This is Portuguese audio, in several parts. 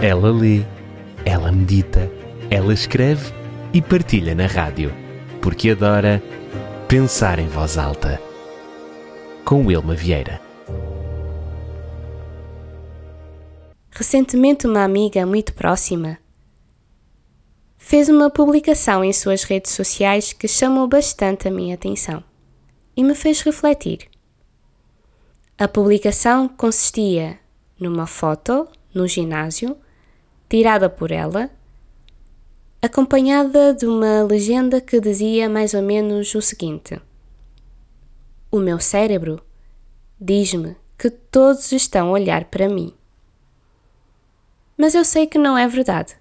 Ela lê, ela medita, ela escreve e partilha na rádio, porque adora pensar em voz alta. Com Wilma Vieira. Recentemente, uma amiga muito próxima fez uma publicação em suas redes sociais que chamou bastante a minha atenção e me fez refletir. A publicação consistia numa foto no ginásio, tirada por ela, acompanhada de uma legenda que dizia mais ou menos o seguinte: O meu cérebro diz-me que todos estão a olhar para mim. Mas eu sei que não é verdade.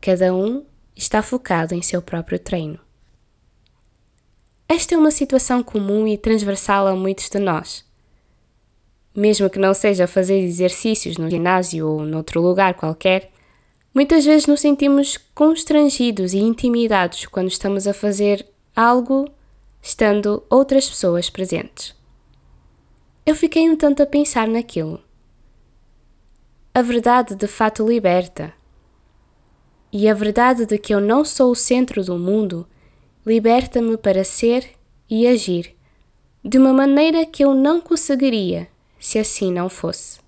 Cada um está focado em seu próprio treino. Esta é uma situação comum e transversal a muitos de nós mesmo que não seja fazer exercícios no ginásio ou noutro lugar qualquer, muitas vezes nos sentimos constrangidos e intimidados quando estamos a fazer algo estando outras pessoas presentes. Eu fiquei um tanto a pensar naquilo. A verdade de fato liberta. E a verdade de que eu não sou o centro do mundo liberta-me para ser e agir de uma maneira que eu não conseguiria se assim não fosse.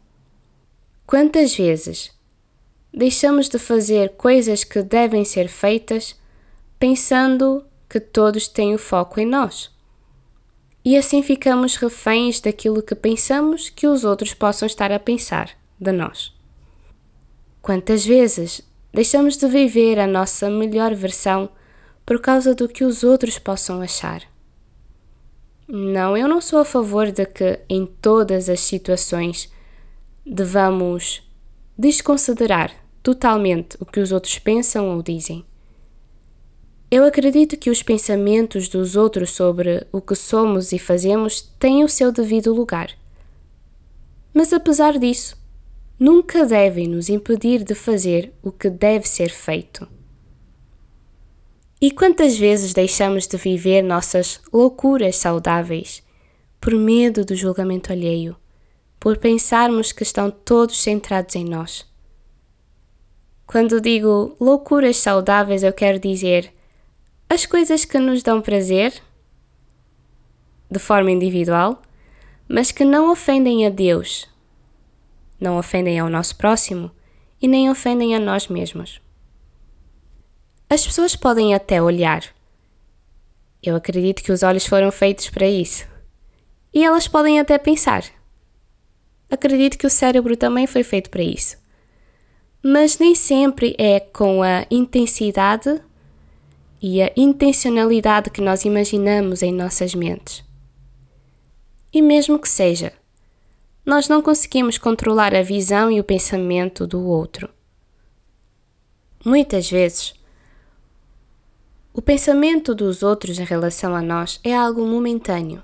Quantas vezes deixamos de fazer coisas que devem ser feitas pensando que todos têm o foco em nós? E assim ficamos reféns daquilo que pensamos que os outros possam estar a pensar de nós. Quantas vezes deixamos de viver a nossa melhor versão por causa do que os outros possam achar? Não, eu não sou a favor de que em todas as situações devamos desconsiderar totalmente o que os outros pensam ou dizem. Eu acredito que os pensamentos dos outros sobre o que somos e fazemos têm o seu devido lugar. Mas apesar disso, nunca devem nos impedir de fazer o que deve ser feito. E quantas vezes deixamos de viver nossas loucuras saudáveis por medo do julgamento alheio, por pensarmos que estão todos centrados em nós? Quando digo loucuras saudáveis, eu quero dizer as coisas que nos dão prazer, de forma individual, mas que não ofendem a Deus, não ofendem ao nosso próximo e nem ofendem a nós mesmos. As pessoas podem até olhar. Eu acredito que os olhos foram feitos para isso. E elas podem até pensar. Acredito que o cérebro também foi feito para isso. Mas nem sempre é com a intensidade e a intencionalidade que nós imaginamos em nossas mentes. E mesmo que seja, nós não conseguimos controlar a visão e o pensamento do outro. Muitas vezes, o pensamento dos outros em relação a nós é algo momentâneo.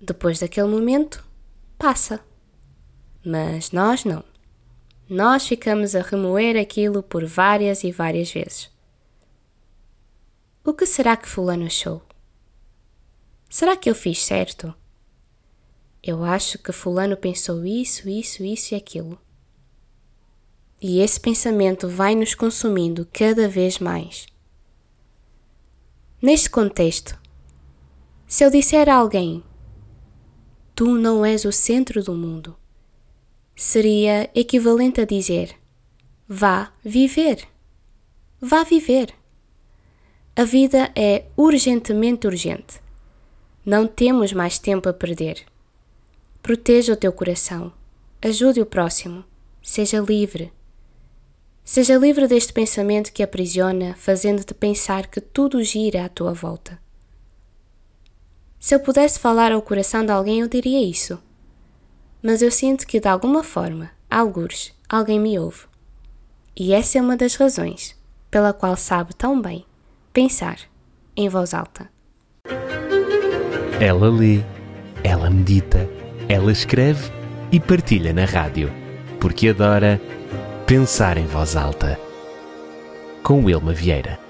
Depois daquele momento, passa. Mas nós não. Nós ficamos a remoer aquilo por várias e várias vezes. O que será que Fulano achou? Será que eu fiz certo? Eu acho que Fulano pensou isso, isso, isso e aquilo. E esse pensamento vai nos consumindo cada vez mais Neste contexto, se eu disser a alguém, tu não és o centro do mundo, seria equivalente a dizer, vá viver. Vá viver. A vida é urgentemente urgente. Não temos mais tempo a perder. Proteja o teu coração. Ajude o próximo. Seja livre. Seja livre deste pensamento que aprisiona, fazendo-te pensar que tudo gira à tua volta. Se eu pudesse falar ao coração de alguém, eu diria isso. Mas eu sinto que, de alguma forma, algures, alguém me ouve. E essa é uma das razões pela qual sabe tão bem pensar em voz alta. Ela lê, ela medita, ela escreve e partilha na rádio, porque adora Pensar em Voz Alta, com Wilma Vieira.